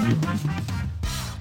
Música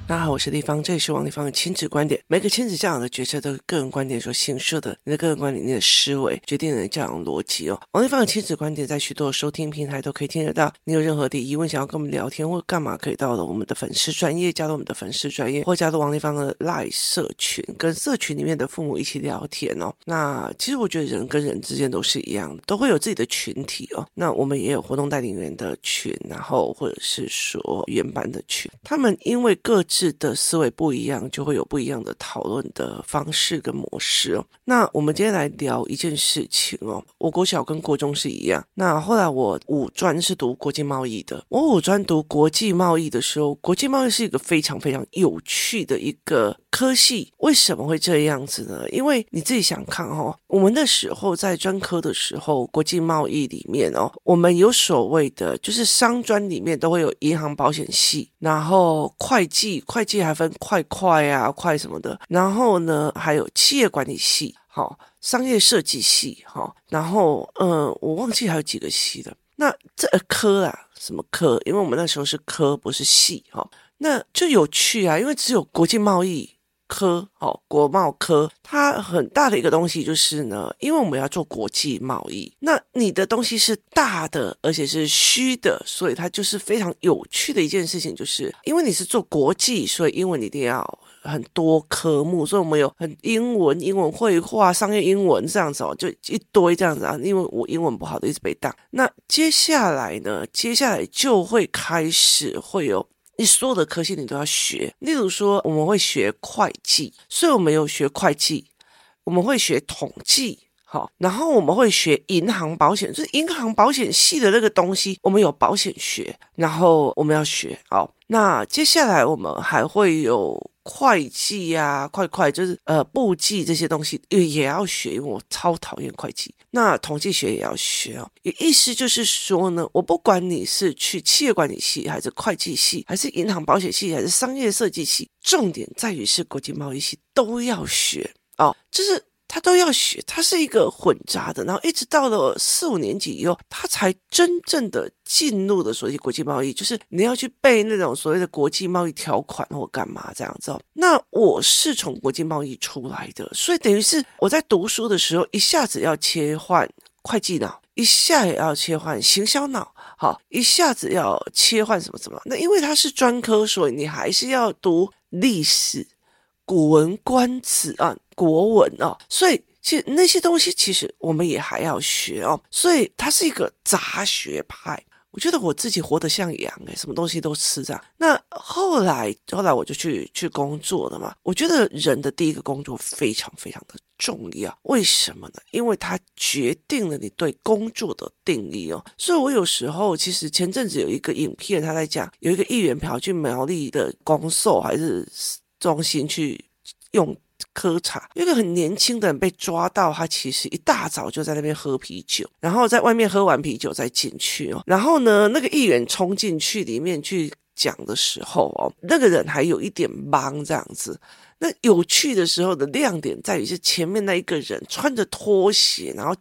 大家好，我是丽芳，这里是王丽芳的亲子观点。每个亲子教养的决策都是个人观点所形设的，你的个人观点、你的思维决定了你的教养逻辑哦。王丽芳的亲子观点在许多收听平台都可以听得到。你有任何的疑问想要跟我们聊天或干嘛，可以到了我们的粉丝专业，加入我们的粉丝专业，或加入王丽芳的 Line 社群，跟社群里面的父母一起聊天哦。那其实我觉得人跟人之间都是一样，都会有自己的群体哦。那我们也有活动带领员的群，然后或者是说原班的群，他们因为各自。是的思维不一样，就会有不一样的讨论的方式跟模式哦。那我们今天来聊一件事情哦。我国小跟国中是一样。那后来我五专是读国际贸易的。我五专读国际贸易的时候，国际贸易是一个非常非常有趣的一个科系。为什么会这样子呢？因为你自己想看哦，我们那时候在专科的时候，国际贸易里面哦，我们有所谓的，就是商专里面都会有银行保险系，然后会计。会计还分快快啊，快什么的，然后呢，还有企业管理系，好，商业设计系，好，然后嗯，我忘记还有几个系的。那这科啊，什么科？因为我们那时候是科，不是系，哈，那就有趣啊，因为只有国际贸易。科哦，国贸科，它很大的一个东西就是呢，因为我们要做国际贸易，那你的东西是大的，而且是虚的，所以它就是非常有趣的一件事情，就是因为你是做国际，所以英文一定要很多科目，所以我们有很英文、英文绘画、商业英文这样子哦，就一堆这样子啊。因为我英文不好的，一直被当。那接下来呢，接下来就会开始会有。你所有的科系你都要学，例如说我们会学会计，所以我们有学会计，我们会学统计，好，然后我们会学银行保险，就是银行保险系的那个东西，我们有保险学，然后我们要学，好，那接下来我们还会有。会计呀、快快就是呃，簿记这些东西也也要学，因为我超讨厌会计。那统计学也要学哦。意思就是说呢，我不管你是去企业管理系，还是会计系，还是银行保险系，还是商业设计系，重点在于是国际贸易系都要学哦，就是。他都要学，他是一个混杂的，然后一直到了四五年级以后，他才真正的进入了所谓国际贸易，就是你要去背那种所谓的国际贸易条款或干嘛这样子。那我是从国际贸易出来的，所以等于是我在读书的时候，一下子要切换会计脑，一下也要切换行销脑，好，一下子要切换什么什么。那因为它是专科，所以你还是要读历史。古文观止啊，国文哦，所以其实那些东西其实我们也还要学哦，所以它是一个杂学派。我觉得我自己活得像羊诶，什么东西都吃这样。那后来后来我就去去工作了嘛。我觉得人的第一个工作非常非常的重要，为什么呢？因为它决定了你对工作的定义哦。所以我有时候其实前阵子有一个影片，他在讲有一个议员跑去苗栗的公售还是。中心去用喝茶，有一个很年轻的人被抓到，他其实一大早就在那边喝啤酒，然后在外面喝完啤酒再进去哦。然后呢，那个议员冲进去里面去讲的时候哦，那个人还有一点懵这样子。那有趣的时候的亮点在于是前面那一个人穿着拖鞋，然后。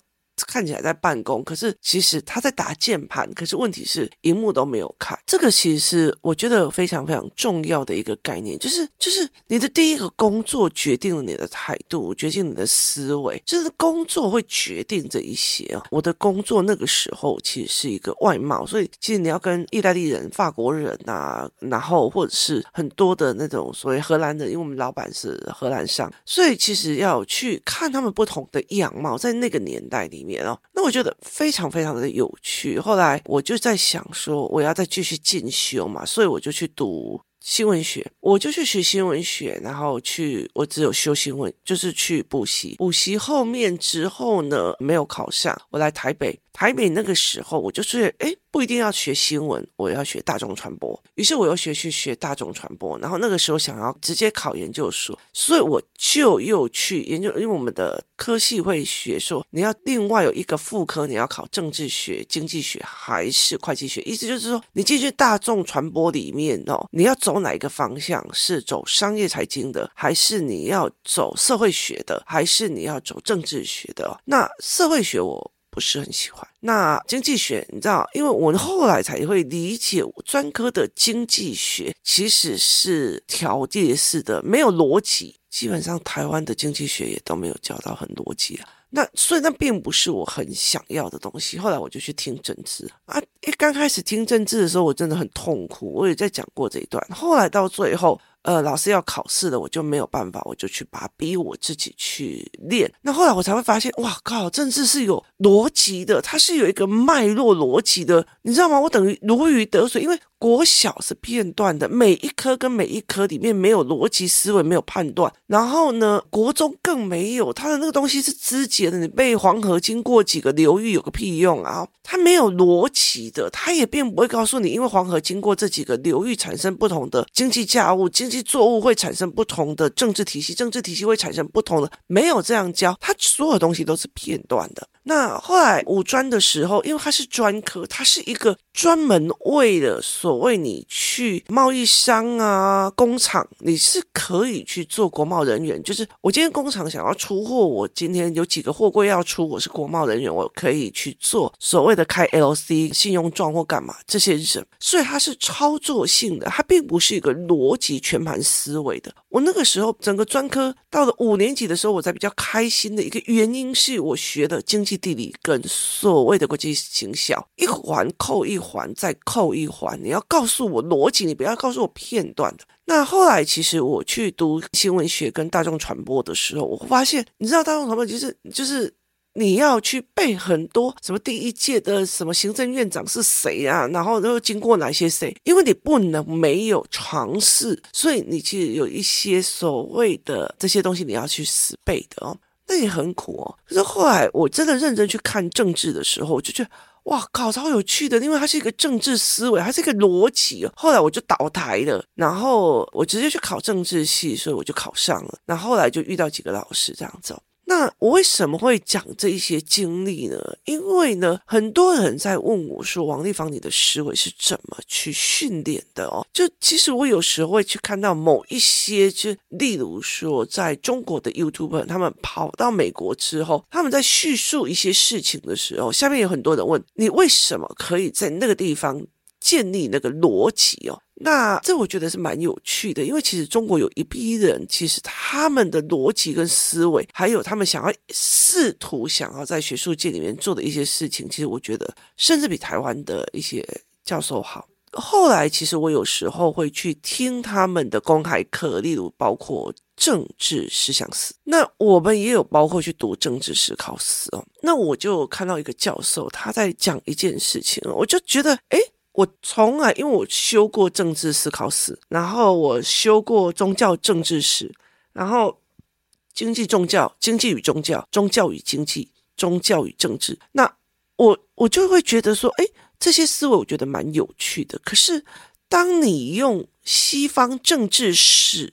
看起来在办公，可是其实他在打键盘。可是问题是，荧幕都没有看。这个其实是我觉得非常非常重要的一个概念，就是就是你的第一个工作决定了你的态度，决定你的思维，就是工作会决定这一些啊。我的工作那个时候其实是一个外貌，所以其实你要跟意大利人、法国人啊，然后或者是很多的那种所谓荷兰人，因为我们老板是荷兰商，所以其实要去看他们不同的样貌，在那个年代里面。年哦那我觉得非常非常的有趣。后来我就在想说，我要再继续进修嘛，所以我就去读新闻学，我就去学新闻学，然后去我只有修新闻，就是去补习。补习后面之后呢，没有考上，我来台北。台北那个时候，我就是哎，不一定要学新闻，我要学大众传播。于是我又学去学大众传播，然后那个时候想要直接考研究所，所以我就又去研究，因为我们的科系会学说，你要另外有一个副科，你要考政治学、经济学还是会计学？意思就是说，你进去大众传播里面哦，你要走哪一个方向？是走商业财经的，还是你要走社会学的，还是你要走政治学的？那社会学我。不是很喜欢。那经济学，你知道，因为我后来才会理解，专科的经济学其实是条列式的，没有逻辑。基本上台湾的经济学也都没有教到很逻辑啊。那所以那并不是我很想要的东西。后来我就去听政治啊，一刚开始听政治的时候，我真的很痛苦。我也在讲过这一段。后来到最后。呃，老师要考试了，我就没有办法，我就去把逼我自己去练。那后来我才会发现，哇靠，政治是有逻辑的，它是有一个脉络逻辑的，你知道吗？我等于如鱼得水，因为。国小是片段的，每一科跟每一科里面没有逻辑思维，没有判断。然后呢，国中更没有，它的那个东西是肢解的。你背黄河经过几个流域有个屁用啊？它没有逻辑的，它也并不会告诉你，因为黄河经过这几个流域产生不同的经济价物，经济作物会产生不同的政治体系，政治体系会产生不同的，没有这样教，它所有东西都是片段的。那后来五专的时候，因为它是专科，它是一个专门为了所谓你去贸易商啊、工厂，你是可以去做国贸人员。就是我今天工厂想要出货，我今天有几个货柜要出，我是国贸人员，我可以去做所谓的开 LC 信用状或干嘛这些人。所以它是操作性的，它并不是一个逻辑全盘思维的。我那个时候整个专科到了五年级的时候，我才比较开心的一个原因是我学的经济。地理跟所谓的国际行销，一环扣一环，再扣一环。你要告诉我逻辑，你不要告诉我片段的。那后来，其实我去读新闻学跟大众传播的时候，我发现，你知道大众传播就是就是你要去背很多什么第一届的什么行政院长是谁啊，然后又经过哪些谁，因为你不能没有尝试，所以你其实有一些所谓的这些东西你要去死背的哦。那也很苦哦。可是后来我真的认真去看政治的时候，我就觉得哇靠，超有趣的，因为它是一个政治思维，它是一个逻辑。后来我就倒台了，然后我直接去考政治系，所以我就考上了。那后，后来就遇到几个老师这样子。那我为什么会讲这些经历呢？因为呢，很多人在问我说：“王立芳，你的思维是怎么去训练的？”哦，就其实我有时候会去看到某一些，就例如说，在中国的 YouTuber，他们跑到美国之后，他们在叙述一些事情的时候，下面有很多人问你为什么可以在那个地方建立那个逻辑哦。那这我觉得是蛮有趣的，因为其实中国有一批人，其实他们的逻辑跟思维，还有他们想要试图想要在学术界里面做的一些事情，其实我觉得甚至比台湾的一些教授好。后来其实我有时候会去听他们的公开课，例如包括政治思想史，那我们也有包括去读政治思考史哦。那我就看到一个教授他在讲一件事情，我就觉得诶。我从来，因为我修过政治思考史，然后我修过宗教政治史，然后经济宗教、经济与宗教、宗教与经济、宗教与政治。那我我就会觉得说，哎，这些思维我觉得蛮有趣的。可是，当你用西方政治史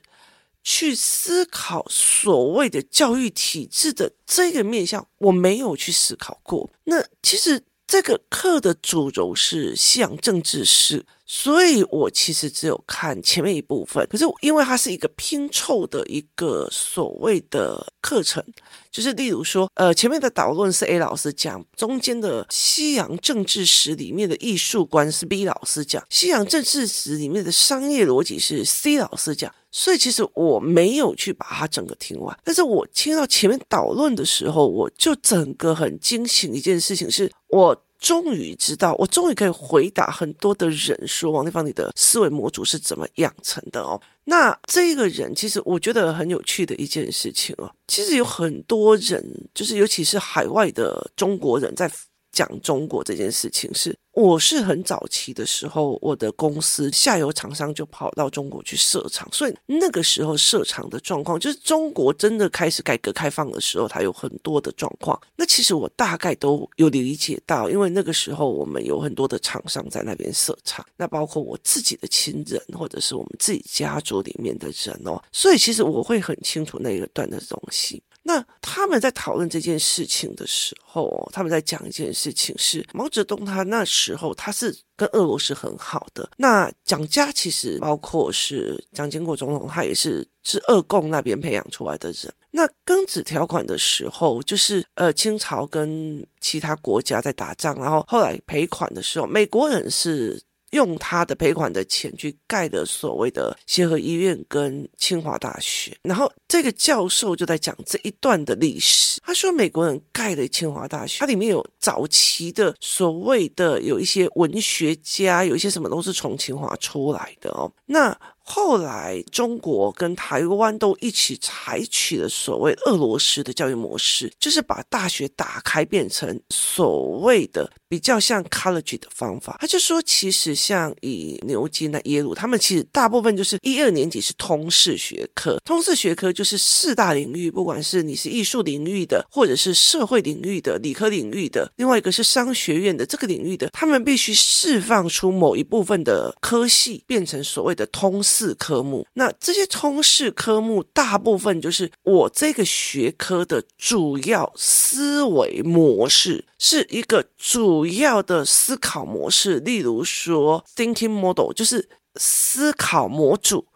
去思考所谓的教育体制的这个面向，我没有去思考过。那其实。这个课的主轴是西洋政治史，所以我其实只有看前面一部分。可是因为它是一个拼凑的一个所谓的课程，就是例如说，呃，前面的导论是 A 老师讲，中间的西洋政治史里面的艺术观是 B 老师讲，西洋政治史里面的商业逻辑是 C 老师讲。所以其实我没有去把它整个听完，但是我听到前面导论的时候，我就整个很惊醒一件事情，是我终于知道，我终于可以回答很多的人说，王丽芳，你的思维模组是怎么养成的哦？那这个人其实我觉得很有趣的一件事情哦，其实有很多人，就是尤其是海外的中国人在。讲中国这件事情是，我是很早期的时候，我的公司下游厂商就跑到中国去设厂，所以那个时候设厂的状况，就是中国真的开始改革开放的时候，它有很多的状况。那其实我大概都有理解到，因为那个时候我们有很多的厂商在那边设厂，那包括我自己的亲人或者是我们自己家族里面的人哦，所以其实我会很清楚那一段的东西。那他们在讨论这件事情的时候，他们在讲一件事情是毛泽东他那时候他是跟俄罗斯很好的。那蒋家其实包括是蒋经国总统，他也是是俄共那边培养出来的人。那庚子条款的时候，就是呃清朝跟其他国家在打仗，然后后来赔款的时候，美国人是。用他的赔款的钱去盖的所谓的协和医院跟清华大学，然后这个教授就在讲这一段的历史。他说，美国人盖的清华大学，它里面有早期的所谓的有一些文学家，有一些什么都是从清华出来的哦。那后来，中国跟台湾都一起采取了所谓俄罗斯的教育模式，就是把大学打开，变成所谓的比较像 college 的方法。他就说，其实像以牛津、那耶鲁，他们其实大部分就是一二年级是通识学科，通识学科就是四大领域，不管是你是艺术领域的，或者是社会领域的、理科领域的，另外一个是商学院的这个领域的，他们必须释放出某一部分的科系，变成所谓的通识。科目，那这些通识科目大部分就是我这个学科的主要思维模式，是一个主主要的思考模式。例如说，thinking model 就是思考模组，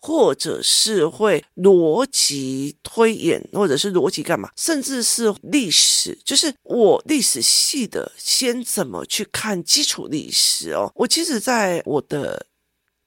或者是会逻辑推演，或者是逻辑干嘛，甚至是历史，就是我历史系的先怎么去看基础历史哦。我其实在我的。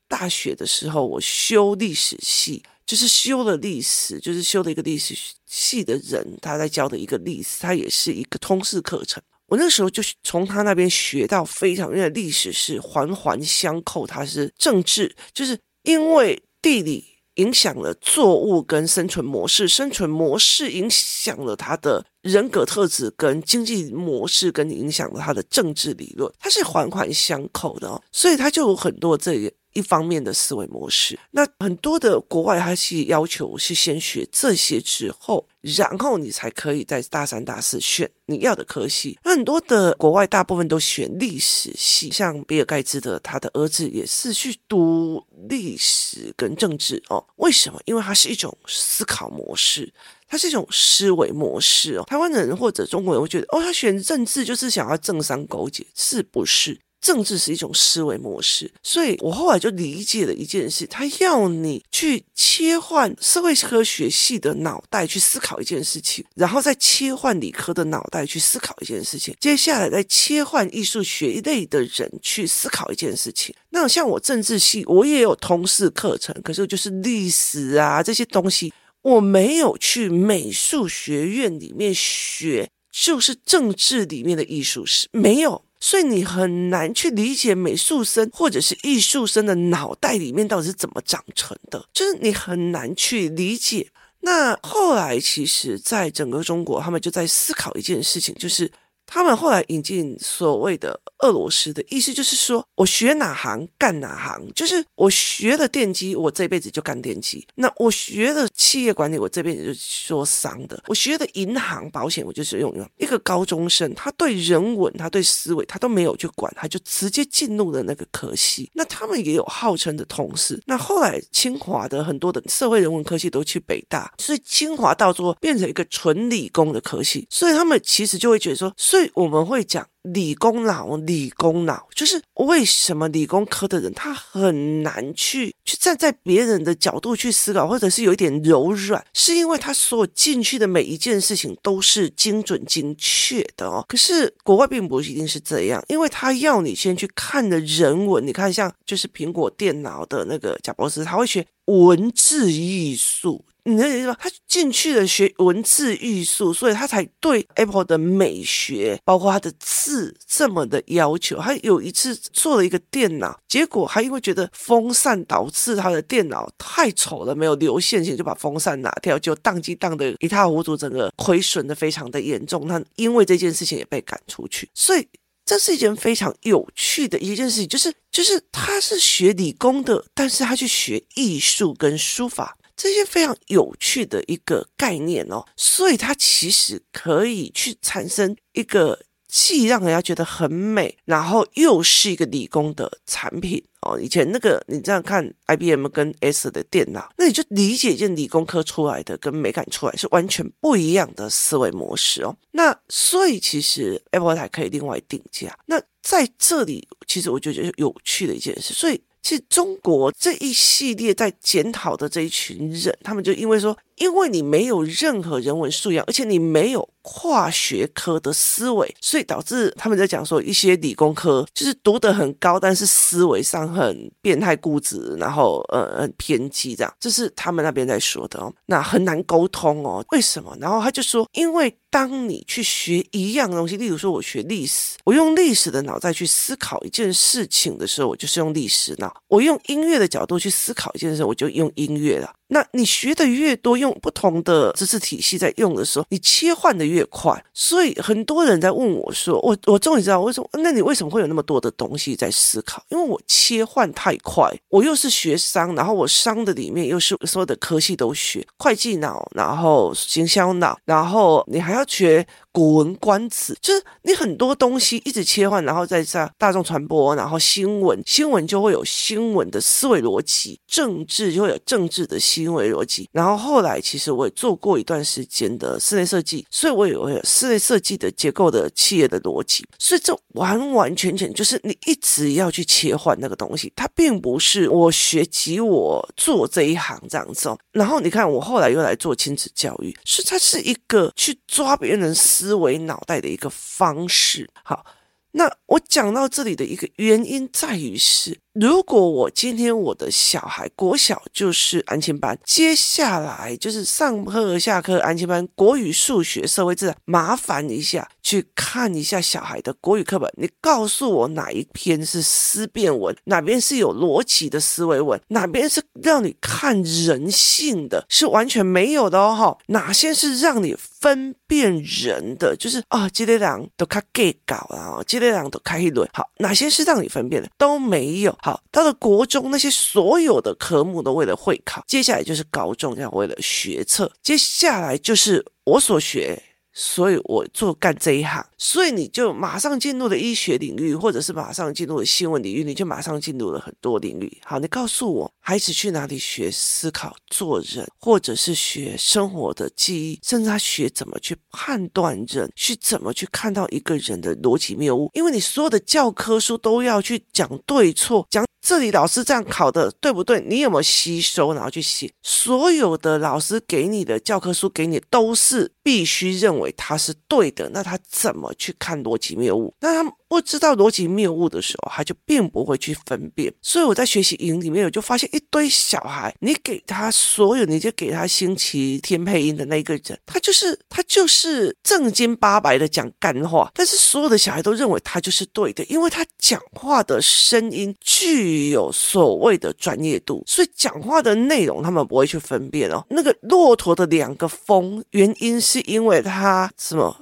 大学的时候，我修历史系，就是修了历史，就是修了一个历史系的人，他在教的一个历史，他也是一个通识课程。我那时候就从他那边学到非常，因为历史是环环相扣，它是政治，就是因为地理影响了作物跟生存模式，生存模式影响了他的人格特质跟经济模式，跟影响了他的政治理论，它是环环相扣的哦，所以他就有很多这个。一方面的思维模式，那很多的国外他是要求是先学这些之后，然后你才可以在大三、大四选你要的科系。那很多的国外大部分都选历史系，像比尔盖茨的他的儿子也是去读历史跟政治哦。为什么？因为它是一种思考模式，它是一种思维模式哦。台湾人或者中国人会觉得，哦，他选政治就是想要政商勾结，是不是？政治是一种思维模式，所以我后来就理解了一件事：他要你去切换社会科学系的脑袋去思考一件事情，然后再切换理科的脑袋去思考一件事情，接下来再切换艺术学一类的人去思考一件事情。那像我政治系，我也有通识课程，可是就是历史啊这些东西，我没有去美术学院里面学，就是政治里面的艺术史没有。所以你很难去理解美术生或者是艺术生的脑袋里面到底是怎么长成的，就是你很难去理解。那后来其实，在整个中国，他们就在思考一件事情，就是。他们后来引进所谓的俄罗斯的意思，就是说我学哪行干哪行，就是我学了电机，我这辈子就干电机；那我学了企业管理，我这辈子就做商的；我学的银行保险，我就是用用。一个高中生，他对人文，他对思维，他都没有去管，他就直接进入了那个科系。那他们也有号称的同事。那后来清华的很多的社会人文科系都去北大，所以清华到最后变成一个纯理工的科系，所以他们其实就会觉得说。所以我们会讲理工脑，理工脑就是为什么理工科的人他很难去去站在别人的角度去思考，或者是有一点柔软，是因为他所有进去的每一件事情都是精准精确的哦。可是国外并不一定是这样，因为他要你先去看的人文，你看像就是苹果电脑的那个贾伯斯，他会学文字艺术。你能理解吗？他进去了学文字艺术，所以他才对 Apple 的美学，包括他的字这么的要求。他有一次做了一个电脑，结果还因为觉得风扇导致他的电脑太丑了，没有流线型，就把风扇拿掉，就宕机宕的一塌糊涂，整个亏损的非常的严重。他因为这件事情也被赶出去，所以这是一件非常有趣的一件事情，就是就是他是学理工的，但是他去学艺术跟书法。这些非常有趣的一个概念哦，所以它其实可以去产生一个既让人家觉得很美，然后又是一个理工的产品哦。以前那个你这样看 IBM 跟 S 的电脑，那你就理解一件理工科出来的跟美感出来是完全不一样的思维模式哦。那所以其实 Apple 还可以另外定价。那在这里，其实我就觉得有趣的一件事，所以。其实中国这一系列在检讨的这一群人，他们就因为说，因为你没有任何人文素养，而且你没有跨学科的思维，所以导致他们在讲说，一些理工科就是读得很高，但是思维上很变态固执，然后呃很偏激这样，这是他们那边在说的哦。那很难沟通哦，为什么？然后他就说，因为。当你去学一样东西，例如说我学历史，我用历史的脑袋去思考一件事情的时候，我就是用历史脑；我用音乐的角度去思考一件事，我就用音乐了。那你学的越多，用不同的知识体系在用的时候，你切换的越快。所以很多人在问我说：“我我终于知道为什么？那你为什么会有那么多的东西在思考？因为我切换太快，我又是学商，然后我商的里面又是所有的科系都学，会计脑，然后行销脑，然后你还要学。”古文观止，就是你很多东西一直切换，然后再在大众传播，然后新闻，新闻就会有新闻的思维逻辑，政治就会有政治的思维逻辑。然后后来其实我也做过一段时间的室内设计，所以我也有室内设计的结构的企业的逻辑。所以这完完全全就是你一直要去切换那个东西，它并不是我学习我做这一行这样子哦。然后你看我后来又来做亲子教育，所以它是一个去抓别人思。思维脑袋的一个方式，好，那我讲到这里的一个原因在于是。如果我今天我的小孩国小就是安亲班，接下来就是上课下课安亲班，国语、数学、社会自然，麻烦一下去看一下小孩的国语课本，你告诉我哪一篇是思辨文，哪边是有逻辑的思维文，哪边是让你看人性的，是完全没有的哦，哪些是让你分辨人的，就是啊，这些人都开 gay 搞啊，这些人都开一轮，好，哪些是让你分辨的都没有。好，到了国中，那些所有的科目都为了会考，接下来就是高中要为了学测，接下来就是我所学。所以我做干这一行，所以你就马上进入了医学领域，或者是马上进入了新闻领域，你就马上进入了很多领域。好，你告诉我，孩子去哪里学思考、做人，或者是学生活的记忆，甚至他学怎么去判断人，去怎么去看到一个人的逻辑谬误？因为你所有的教科书都要去讲对错，讲这里老师这样考的对不对？你有没有吸收，然后去写？所有的老师给你的教科书给你都是必须认为他是对的，那他怎么去看逻辑谬误？那他。不知道逻辑谬误的时候，他就并不会去分辨。所以我在学习营里面，我就发现一堆小孩，你给他所有，你就给他星期天配音的那个人，他就是他就是正经八百的讲干话，但是所有的小孩都认为他就是对的，因为他讲话的声音具有所谓的专业度，所以讲话的内容他们不会去分辨哦。那个骆驼的两个峰，原因是因为他什么？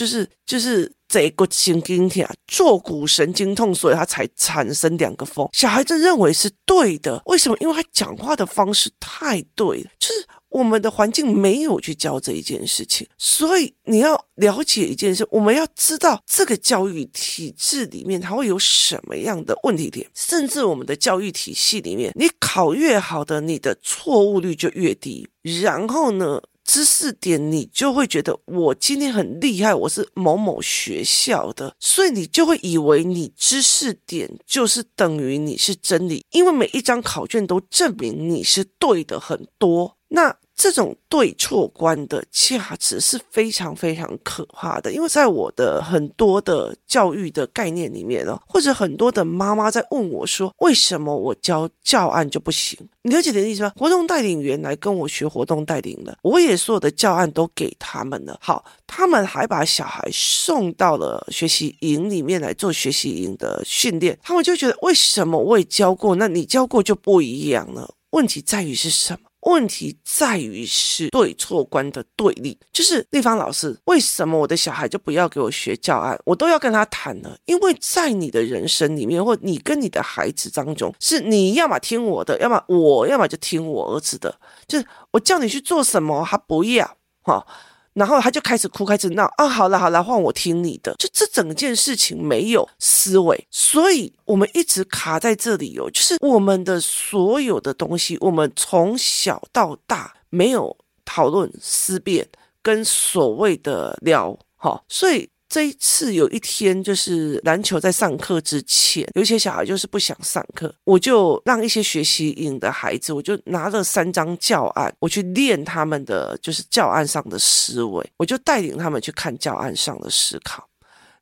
就是就是这个神经痛，坐骨神经痛，所以他才产生两个峰。小孩子认为是对的，为什么？因为他讲话的方式太对了，就是我们的环境没有去教这一件事情，所以你要了解一件事，我们要知道这个教育体制里面它会有什么样的问题点，甚至我们的教育体系里面，你考越好的，你的错误率就越低。然后呢？知识点，你就会觉得我今天很厉害，我是某某学校的，所以你就会以为你知识点就是等于你是真理，因为每一张考卷都证明你是对的很多。那这种对错观的价值是非常非常可怕的，因为在我的很多的教育的概念里面呢，或者很多的妈妈在问我说，为什么我教教案就不行？你了解的意思吗？活动带领员来跟我学活动带领了，我也所有的教案都给他们了，好，他们还把小孩送到了学习营里面来做学习营的训练，他们就觉得为什么我也教过，那你教过就不一样了？问题在于是什么？问题在于是对错观的对立，就是立方老师，为什么我的小孩就不要给我学教案，我都要跟他谈了？因为在你的人生里面，或你跟你的孩子当中，是你要么听我的，要么我要么就听我儿子的，就是我叫你去做什么，他不要哈。然后他就开始哭，开始闹啊，好了好了，换我听你的。就这整件事情没有思维，所以我们一直卡在这里哦。就是我们的所有的东西，我们从小到大没有讨论思辨跟所谓的聊，哈，所以。这一次有一天，就是篮球在上课之前，有一些小孩就是不想上课，我就让一些学习营的孩子，我就拿了三张教案，我去练他们的就是教案上的思维，我就带领他们去看教案上的思考。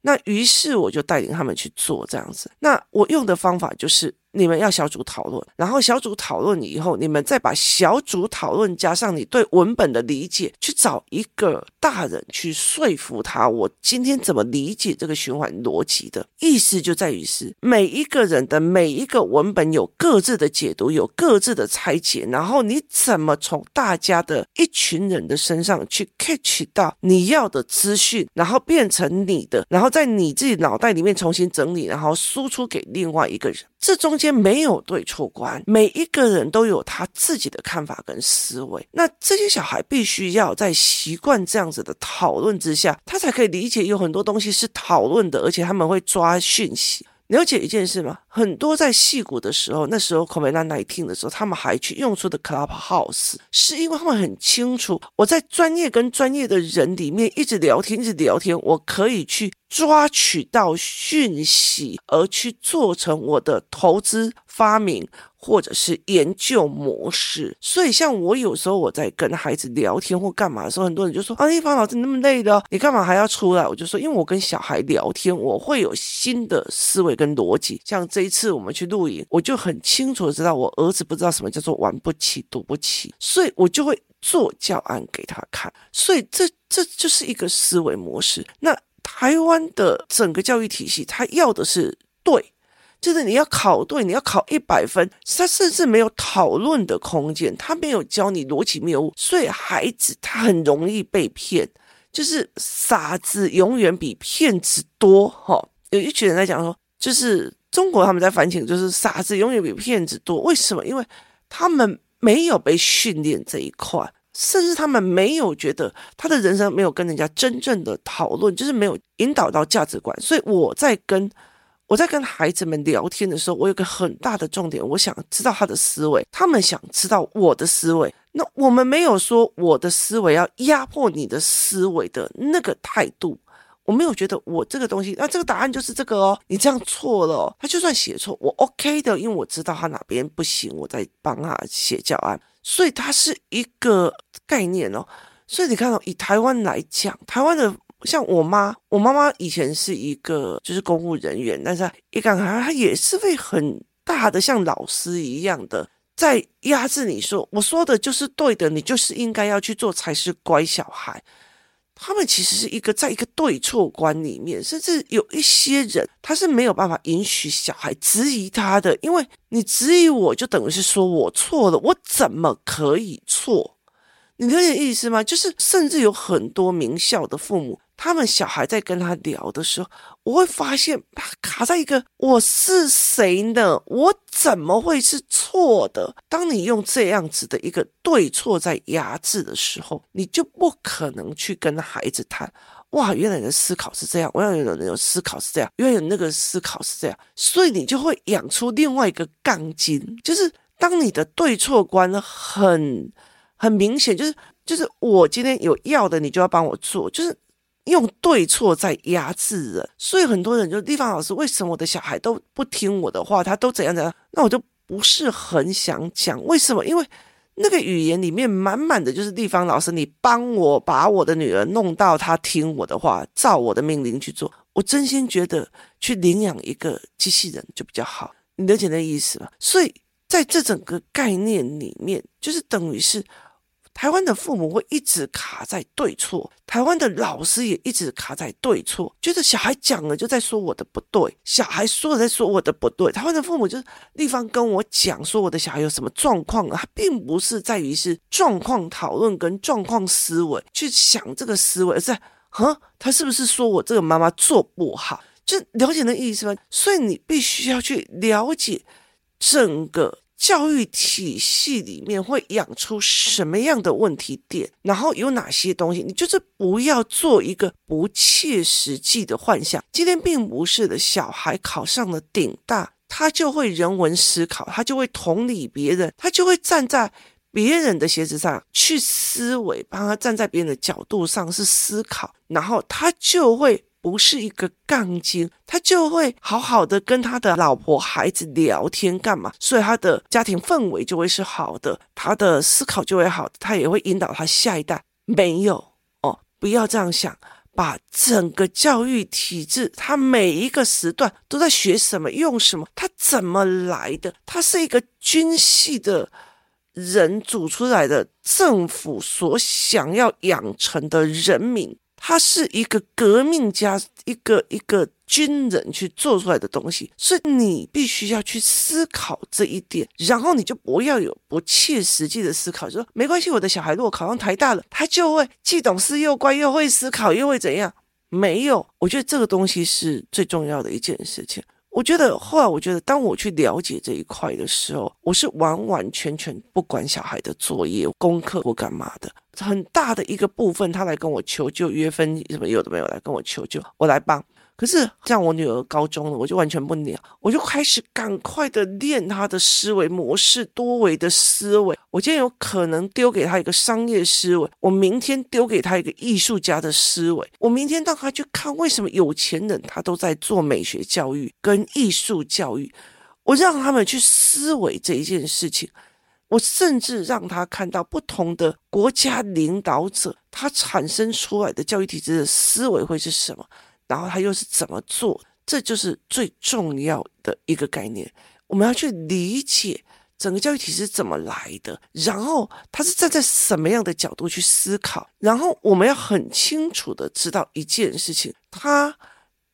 那于是我就带领他们去做这样子。那我用的方法就是。你们要小组讨论，然后小组讨论以后，你们再把小组讨论加上你对文本的理解，去找一个大人去说服他。我今天怎么理解这个循环逻辑的意思，就在于是每一个人的每一个文本有各自的解读，有各自的拆解，然后你怎么从大家的一群人的身上去 catch 到你要的资讯，然后变成你的，然后在你自己脑袋里面重新整理，然后输出给另外一个人。这中间没有对错观，每一个人都有他自己的看法跟思维。那这些小孩必须要在习惯这样子的讨论之下，他才可以理解有很多东西是讨论的，而且他们会抓讯息。了解一件事吗？很多在矽谷的时候，那时候 COVID-19 的时候，他们还去用出的 Clubhouse，是因为他们很清楚，我在专业跟专业的人里面一直聊天，一直聊天，我可以去抓取到讯息，而去做成我的投资发明。或者是研究模式，所以像我有时候我在跟孩子聊天或干嘛的时候，很多人就说：“啊，一凡老师，你那么累的，你干嘛还要出来？”我就说：“因为我跟小孩聊天，我会有新的思维跟逻辑。像这一次我们去露营，我就很清楚的知道我儿子不知道什么叫做玩不起、赌不起，所以我就会做教案给他看。所以这这就是一个思维模式。那台湾的整个教育体系，他要的是。”就是你要考对，你要考一百分，他甚至没有讨论的空间，他没有教你逻辑谬误，所以孩子他很容易被骗。就是傻子永远比骗子多，哈。有一群人在讲说，就是中国他们在反省，就是傻子永远比骗子多。为什么？因为他们没有被训练这一块，甚至他们没有觉得他的人生没有跟人家真正的讨论，就是没有引导到价值观。所以我在跟。我在跟孩子们聊天的时候，我有个很大的重点，我想知道他的思维，他们想知道我的思维。那我们没有说我的思维要压迫你的思维的那个态度，我没有觉得我这个东西，那这个答案就是这个哦，你这样错了，他就算写错，我 OK 的，因为我知道他哪边不行，我在帮他写教案，所以它是一个概念哦。所以你看到，以台湾来讲，台湾的。像我妈，我妈妈以前是一个就是公务人员，但是一刚开她也是会很大的像老师一样的在压制你说，我说的就是对的，你就是应该要去做才是乖小孩。他们其实是一个在一个对错观里面，甚至有一些人他是没有办法允许小孩质疑他的，因为你质疑我就等于是说我错了，我怎么可以错？你了解意思吗？就是甚至有很多名校的父母。他们小孩在跟他聊的时候，我会发现他卡在一个“我是谁呢？我怎么会是错的？”当你用这样子的一个对错在压制的时候，你就不可能去跟孩子谈。哇，原来你的思考是这样，原来有人有思考是这样，原来有那个思考是这样，所以你就会养出另外一个杠精，就是当你的对错观很很明显，就是就是我今天有要的，你就要帮我做，就是。用对错在压制人，所以很多人就地方老师，为什么我的小孩都不听我的话？他都怎样怎样？那我就不是很想讲为什么？因为那个语言里面满满的就是地方老师，你帮我把我的女儿弄到她听我的话，照我的命令去做。我真心觉得去领养一个机器人就比较好，你了解那意思吗？所以在这整个概念里面，就是等于是。台湾的父母会一直卡在对错，台湾的老师也一直卡在对错，觉得小孩讲了就在说我的不对，小孩说了在说我的不对。台湾的父母就是立方跟我讲说我的小孩有什么状况，他并不是在于是状况讨论跟状况思维去想这个思维，而是在，哈，他是不是说我这个妈妈做不好？就了解那意思吗？所以你必须要去了解整个。教育体系里面会养出什么样的问题点，然后有哪些东西，你就是不要做一个不切实际的幻想。今天并不是的，小孩考上了顶大，他就会人文思考，他就会同理别人，他就会站在别人的鞋子上去思维，帮他站在别人的角度上是思考，然后他就会。不是一个杠精，他就会好好的跟他的老婆孩子聊天干嘛？所以他的家庭氛围就会是好的，他的思考就会好，他也会引导他下一代。没有哦，不要这样想，把整个教育体制，他每一个时段都在学什么，用什么，他怎么来的？他是一个军系的人组出来的政府所想要养成的人民。他是一个革命家，一个一个军人去做出来的东西，所以你必须要去思考这一点，然后你就不要有不切实际的思考，就说没关系，我的小孩如果考上台大了，他就会既懂事又乖又会思考又会怎样？没有，我觉得这个东西是最重要的一件事情。我觉得后来，我觉得当我去了解这一块的时候，我是完完全全不管小孩的作业、功课或干嘛的。很大的一个部分，他来跟我求救，约分什么有的没有来跟我求救，我来帮。可是像我女儿高中了，我就完全不鸟，我就开始赶快的练她的思维模式，多维的思维。我今天有可能丢给她一个商业思维，我明天丢给她一个艺术家的思维，我明天让她去看为什么有钱人他都在做美学教育跟艺术教育，我让他们去思维这一件事情。我甚至让他看到不同的国家领导者，他产生出来的教育体制的思维会是什么，然后他又是怎么做，这就是最重要的一个概念。我们要去理解整个教育体制怎么来的，然后他是站在什么样的角度去思考，然后我们要很清楚的知道一件事情，他。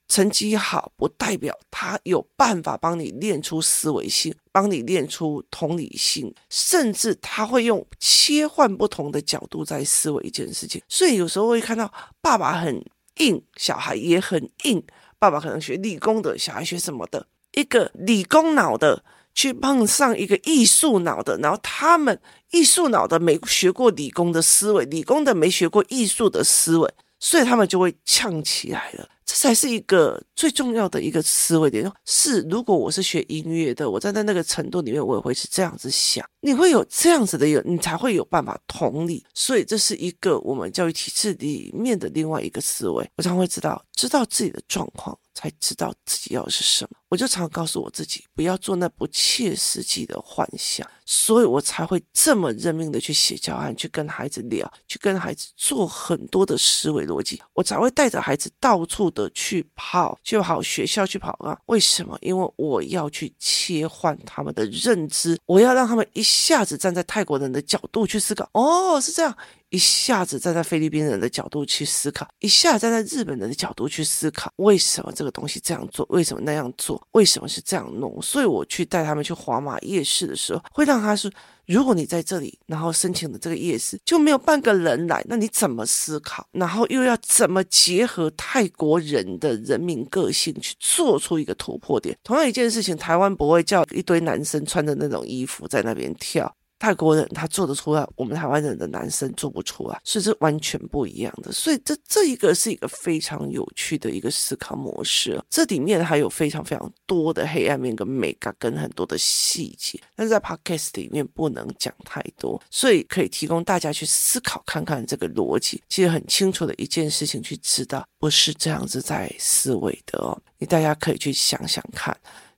成绩好不代表他有办法帮你练出思维性，帮你练出同理性，甚至他会用切换不同的角度在思维一件事情。所以有时候会看到爸爸很硬，小孩也很硬。爸爸可能学理工的，小孩学什么的？一个理工脑的去碰上一个艺术脑的，然后他们艺术脑的没学过理工的思维，理工的没学过艺术的思维，所以他们就会呛起来了。这才是一个最重要的一个思维点。是，如果我是学音乐的，我站在那个程度里面，我也会是这样子想。你会有这样子的一个，你才会有办法同理。所以，这是一个我们教育体制里面的另外一个思维。我常会知道，知道自己的状况，才知道自己要的是什么。我就常告诉我自己，不要做那不切实际的幻想。所以我才会这么认命的去写教案，去跟孩子聊，去跟孩子做很多的思维逻辑。我才会带着孩子到处的去跑，去跑学校，去跑啊。为什么？因为我要去切换他们的认知，我要让他们一下子站在泰国人的角度去思考。哦，是这样。一下子站在菲律宾人的角度去思考，一下子站在日本人的角度去思考，为什么这个东西这样做？为什么那样做？为什么是这样弄？所以我去带他们去华马夜市的时候，会让他说：如果你在这里，然后申请的这个夜市就没有半个人来，那你怎么思考？然后又要怎么结合泰国人的人民个性去做出一个突破点？同样一件事情，台湾不会叫一堆男生穿着那种衣服在那边跳。泰国人他做得出来，我们台湾人的男生做不出来，所以这完全不一样的。所以这这一个是一个非常有趣的一个思考模式。这里面还有非常非常多的黑暗面跟美感跟很多的细节，但是在 Podcast 里面不能讲太多，所以可以提供大家去思考看看这个逻辑。其实很清楚的一件事情，去知道不是这样子在思维的哦。你大家可以去想想看，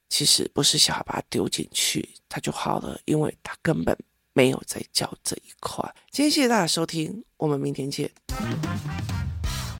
其实不是小孩把他丢进去他就好了，因为他根本。没有在教这一块。今天谢谢大家收听，我们明天见。